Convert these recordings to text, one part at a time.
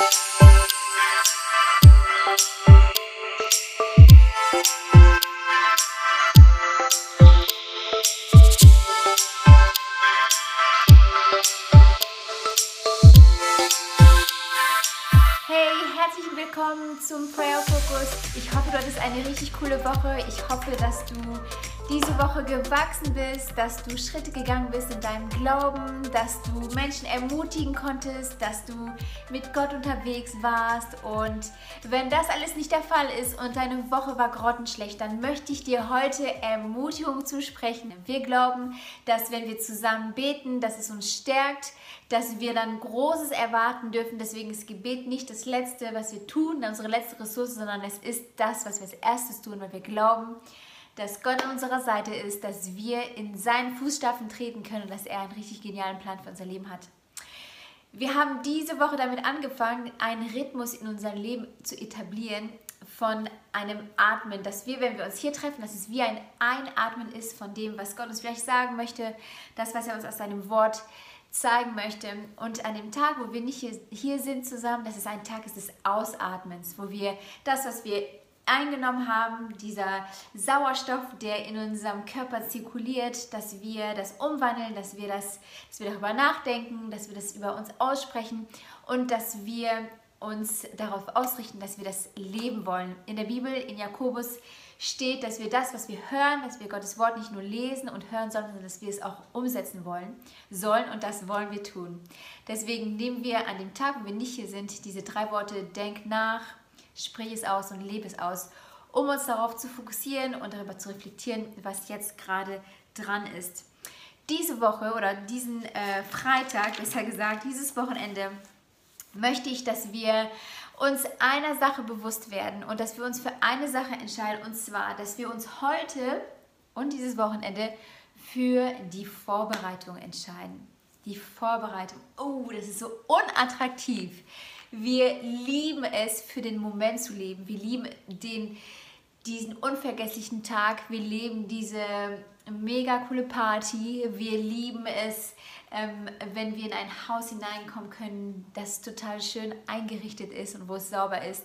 you willkommen zum Prayer Focus. Ich hoffe, du hattest eine richtig coole Woche. Ich hoffe, dass du diese Woche gewachsen bist, dass du Schritte gegangen bist in deinem Glauben, dass du Menschen ermutigen konntest, dass du mit Gott unterwegs warst. Und wenn das alles nicht der Fall ist und deine Woche war grottenschlecht, dann möchte ich dir heute Ermutigung zusprechen. Wir glauben, dass wenn wir zusammen beten, dass es uns stärkt, dass wir dann Großes erwarten dürfen. Deswegen ist Gebet nicht das Letzte, was wir tun, unsere letzte Ressource, sondern es ist das, was wir als erstes tun, weil wir glauben, dass Gott an unserer Seite ist, dass wir in seinen Fußstapfen treten können und dass er einen richtig genialen Plan für unser Leben hat. Wir haben diese Woche damit angefangen, einen Rhythmus in unser Leben zu etablieren von einem Atmen, dass wir, wenn wir uns hier treffen, dass es wie ein Einatmen ist von dem, was Gott uns vielleicht sagen möchte, das, was er uns aus seinem Wort zeigen möchte. Und an dem Tag, wo wir nicht hier, hier sind zusammen, dass es ein Tag ist des Ausatmens, wo wir das, was wir eingenommen haben, dieser Sauerstoff, der in unserem Körper zirkuliert, dass wir das umwandeln, dass wir, das, dass wir darüber nachdenken, dass wir das über uns aussprechen und dass wir uns darauf ausrichten, dass wir das leben wollen. In der Bibel, in Jakobus steht, dass wir das, was wir hören, dass wir Gottes Wort nicht nur lesen und hören, sondern dass wir es auch umsetzen wollen, sollen und das wollen wir tun. Deswegen nehmen wir an dem Tag, wo wir nicht hier sind, diese drei Worte, denk nach, sprich es aus und lebe es aus, um uns darauf zu fokussieren und darüber zu reflektieren, was jetzt gerade dran ist. Diese Woche oder diesen äh, Freitag, besser gesagt, dieses Wochenende, möchte ich, dass wir uns einer Sache bewusst werden und dass wir uns für eine Sache entscheiden, und zwar, dass wir uns heute und dieses Wochenende für die Vorbereitung entscheiden. Die Vorbereitung. Oh, das ist so unattraktiv. Wir lieben es, für den Moment zu leben. Wir lieben den, diesen unvergesslichen Tag. Wir lieben diese mega coole Party. Wir lieben es, ähm, wenn wir in ein Haus hineinkommen können, das total schön eingerichtet ist und wo es sauber ist.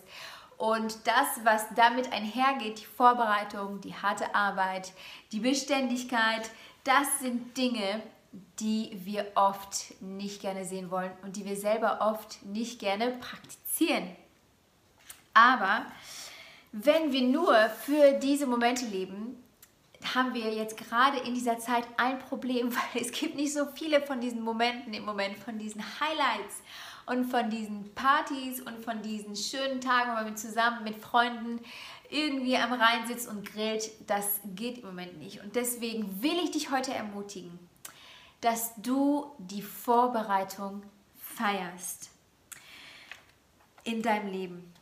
Und das, was damit einhergeht, die Vorbereitung, die harte Arbeit, die Beständigkeit, das sind Dinge, die wir oft nicht gerne sehen wollen und die wir selber oft nicht gerne praktizieren. Aber wenn wir nur für diese Momente leben, haben wir jetzt gerade in dieser Zeit ein Problem, weil es gibt nicht so viele von diesen Momenten im Moment, von diesen Highlights und von diesen Partys und von diesen schönen Tagen, wo man zusammen mit Freunden irgendwie am Rhein sitzt und grillt. Das geht im Moment nicht. Und deswegen will ich dich heute ermutigen, dass du die Vorbereitung feierst in deinem Leben.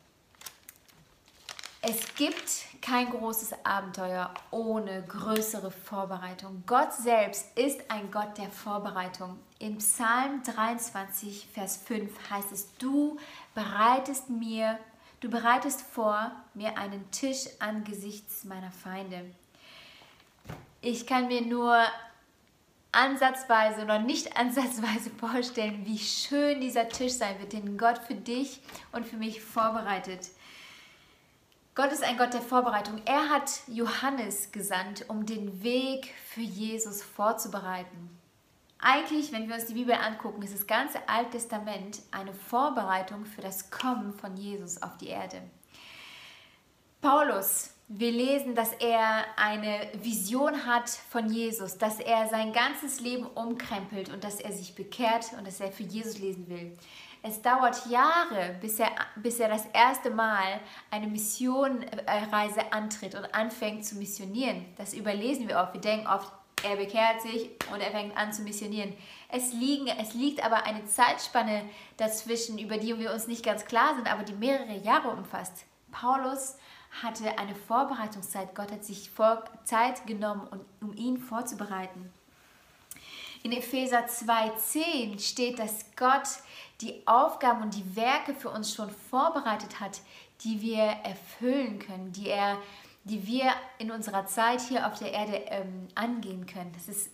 Es gibt kein großes Abenteuer ohne größere Vorbereitung. Gott selbst ist ein Gott der Vorbereitung. In Psalm 23, Vers 5 heißt es, du bereitest mir, du bereitest vor mir einen Tisch angesichts meiner Feinde. Ich kann mir nur ansatzweise oder nicht ansatzweise vorstellen, wie schön dieser Tisch sein wird, den Gott für dich und für mich vorbereitet. Gott ist ein Gott der Vorbereitung. Er hat Johannes gesandt, um den Weg für Jesus vorzubereiten. Eigentlich, wenn wir uns die Bibel angucken, ist das ganze Alte Testament eine Vorbereitung für das Kommen von Jesus auf die Erde. Paulus, wir lesen, dass er eine Vision hat von Jesus, dass er sein ganzes Leben umkrempelt und dass er sich bekehrt und dass er für Jesus lesen will. Es dauert Jahre, bis er, bis er das erste Mal eine Missionreise antritt und anfängt zu missionieren. Das überlesen wir oft. Wir denken oft, er bekehrt sich und er fängt an zu missionieren. Es, liegen, es liegt aber eine Zeitspanne dazwischen, über die wir uns nicht ganz klar sind, aber die mehrere Jahre umfasst. Paulus hatte eine Vorbereitungszeit. Gott hat sich Zeit genommen, um ihn vorzubereiten. In Epheser 2,10 steht, dass Gott die Aufgaben und die Werke für uns schon vorbereitet hat, die wir erfüllen können, die, er, die wir in unserer Zeit hier auf der Erde ähm, angehen können. Das ist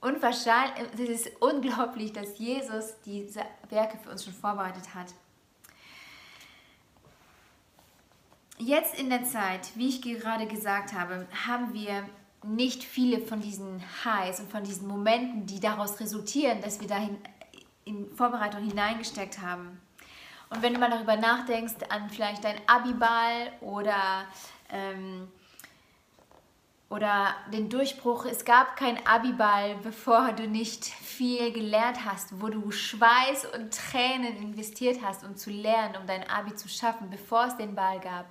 unwahrscheinlich, das ist unglaublich, dass Jesus diese Werke für uns schon vorbereitet hat. Jetzt in der Zeit, wie ich gerade gesagt habe, haben wir nicht viele von diesen Highs und von diesen Momenten, die daraus resultieren, dass wir dahin in Vorbereitung hineingesteckt haben. Und wenn du mal darüber nachdenkst, an vielleicht dein Abiball oder, ähm, oder den Durchbruch, es gab kein Abiball, bevor du nicht viel gelernt hast, wo du Schweiß und Tränen investiert hast, um zu lernen, um dein Abi zu schaffen, bevor es den Ball gab.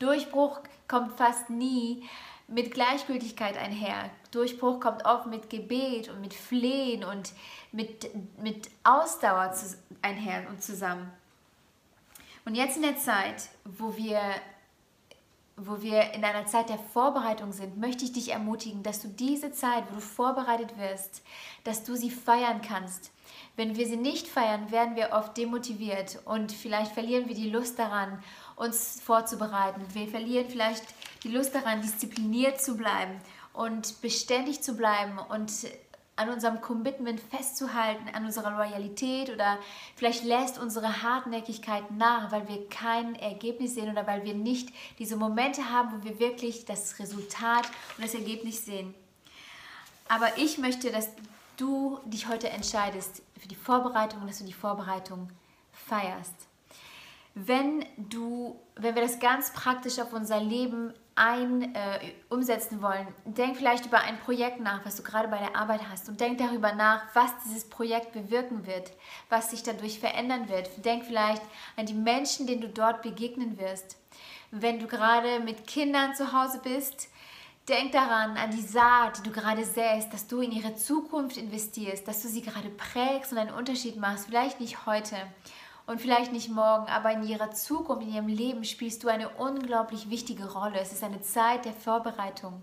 Durchbruch kommt fast nie mit Gleichgültigkeit einher. Durchbruch kommt oft mit Gebet und mit Flehen und mit, mit Ausdauer einher und zusammen. Und jetzt in der Zeit, wo wir, wo wir in einer Zeit der Vorbereitung sind, möchte ich dich ermutigen, dass du diese Zeit, wo du vorbereitet wirst, dass du sie feiern kannst. Wenn wir sie nicht feiern, werden wir oft demotiviert und vielleicht verlieren wir die Lust daran, uns vorzubereiten. Wir verlieren vielleicht die Lust daran, diszipliniert zu bleiben und beständig zu bleiben und an unserem Commitment festzuhalten, an unserer Loyalität oder vielleicht lässt unsere Hartnäckigkeit nach, weil wir kein Ergebnis sehen oder weil wir nicht diese Momente haben, wo wir wirklich das Resultat und das Ergebnis sehen. Aber ich möchte, dass du dich heute entscheidest für die Vorbereitung und dass du die Vorbereitung feierst. Wenn du, wenn wir das ganz praktisch auf unser Leben ein, äh, umsetzen wollen, denk vielleicht über ein Projekt nach, was du gerade bei der Arbeit hast und denk darüber nach, was dieses Projekt bewirken wird, was sich dadurch verändern wird. Denk vielleicht an die Menschen, denen du dort begegnen wirst. Wenn du gerade mit Kindern zu Hause bist, denk daran, an die Saat, die du gerade säst, dass du in ihre Zukunft investierst, dass du sie gerade prägst und einen Unterschied machst. Vielleicht nicht heute, und vielleicht nicht morgen, aber in ihrer Zukunft, in ihrem Leben spielst du eine unglaublich wichtige Rolle. Es ist eine Zeit der Vorbereitung.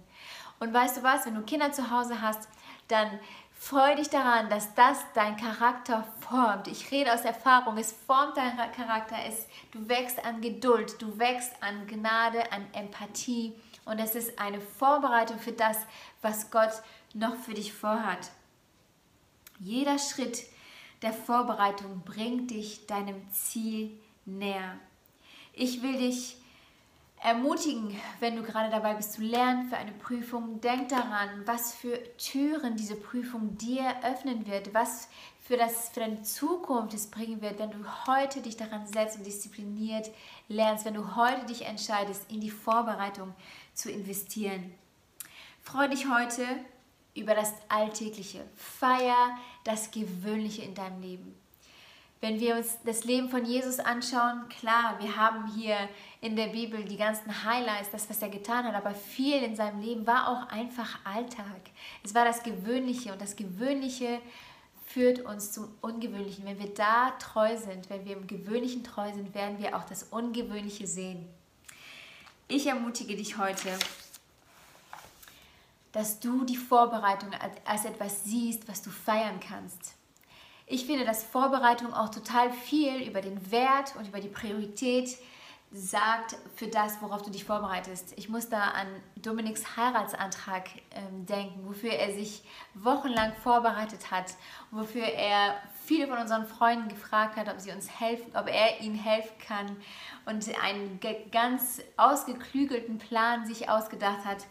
Und weißt du was, wenn du Kinder zu Hause hast, dann freu dich daran, dass das dein Charakter formt. Ich rede aus Erfahrung, es formt deinen Charakter, es, du wächst an Geduld, du wächst an Gnade, an Empathie und es ist eine Vorbereitung für das, was Gott noch für dich vorhat. Jeder Schritt, der Vorbereitung bringt dich deinem Ziel näher. Ich will dich ermutigen, wenn du gerade dabei bist zu lernen für eine Prüfung, denk daran, was für Türen diese Prüfung dir öffnen wird, was für, das, für deine Zukunft es bringen wird, wenn du heute dich daran setzt und diszipliniert lernst, wenn du heute dich entscheidest, in die Vorbereitung zu investieren. Freue dich heute über das Alltägliche. Feier das Gewöhnliche in deinem Leben. Wenn wir uns das Leben von Jesus anschauen, klar, wir haben hier in der Bibel die ganzen Highlights, das, was er getan hat, aber viel in seinem Leben war auch einfach Alltag. Es war das Gewöhnliche und das Gewöhnliche führt uns zum Ungewöhnlichen. Wenn wir da treu sind, wenn wir im Gewöhnlichen treu sind, werden wir auch das Ungewöhnliche sehen. Ich ermutige dich heute, dass du die Vorbereitung als etwas siehst, was du feiern kannst. Ich finde, dass Vorbereitung auch total viel über den Wert und über die Priorität sagt für das, worauf du dich vorbereitest. Ich muss da an Dominiks Heiratsantrag ähm, denken, wofür er sich wochenlang vorbereitet hat, wofür er viele von unseren Freunden gefragt hat, ob sie uns helfen, ob er ihnen helfen kann und einen ganz ausgeklügelten Plan sich ausgedacht hat,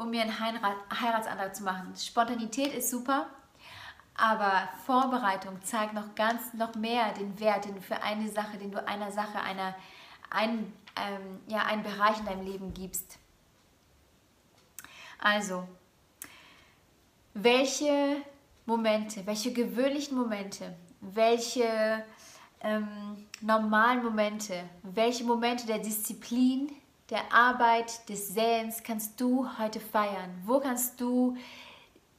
um mir einen Heiratsantrag zu machen. Spontanität ist super, aber Vorbereitung zeigt noch ganz noch mehr den Wert, den du für eine Sache, den du einer Sache, einer, ein, ähm, ja, einen Bereich in deinem Leben gibst. Also, welche Momente, welche gewöhnlichen Momente, welche ähm, normalen Momente, welche Momente der Disziplin, der Arbeit, des Säens kannst du heute feiern? Wo kannst du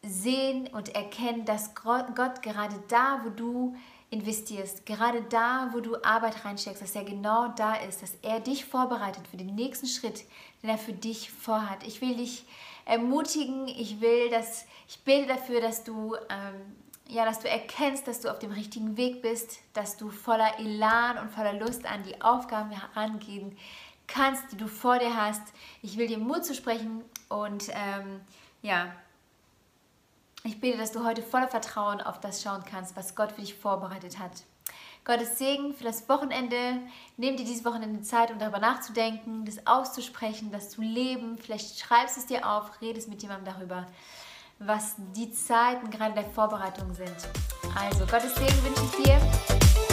sehen und erkennen, dass Gott gerade da, wo du investierst, gerade da, wo du Arbeit reinsteckst, dass er genau da ist, dass er dich vorbereitet für den nächsten Schritt, den er für dich vorhat. Ich will dich ermutigen, ich will, dass ich bete dafür, dass du ähm, ja, dass du erkennst, dass du auf dem richtigen Weg bist, dass du voller Elan und voller Lust an die Aufgaben herangehen kannst, die du vor dir hast. Ich will dir Mut zu sprechen und ähm, ja, ich bete, dass du heute voller Vertrauen auf das schauen kannst, was Gott für dich vorbereitet hat. Gottes Segen für das Wochenende. Nimm dir dieses Wochenende Zeit, um darüber nachzudenken, das auszusprechen, das zu leben. Vielleicht schreibst es dir auf, redest mit jemandem darüber, was die Zeiten gerade der Vorbereitung sind. Also, Gottes Segen wünsche ich dir.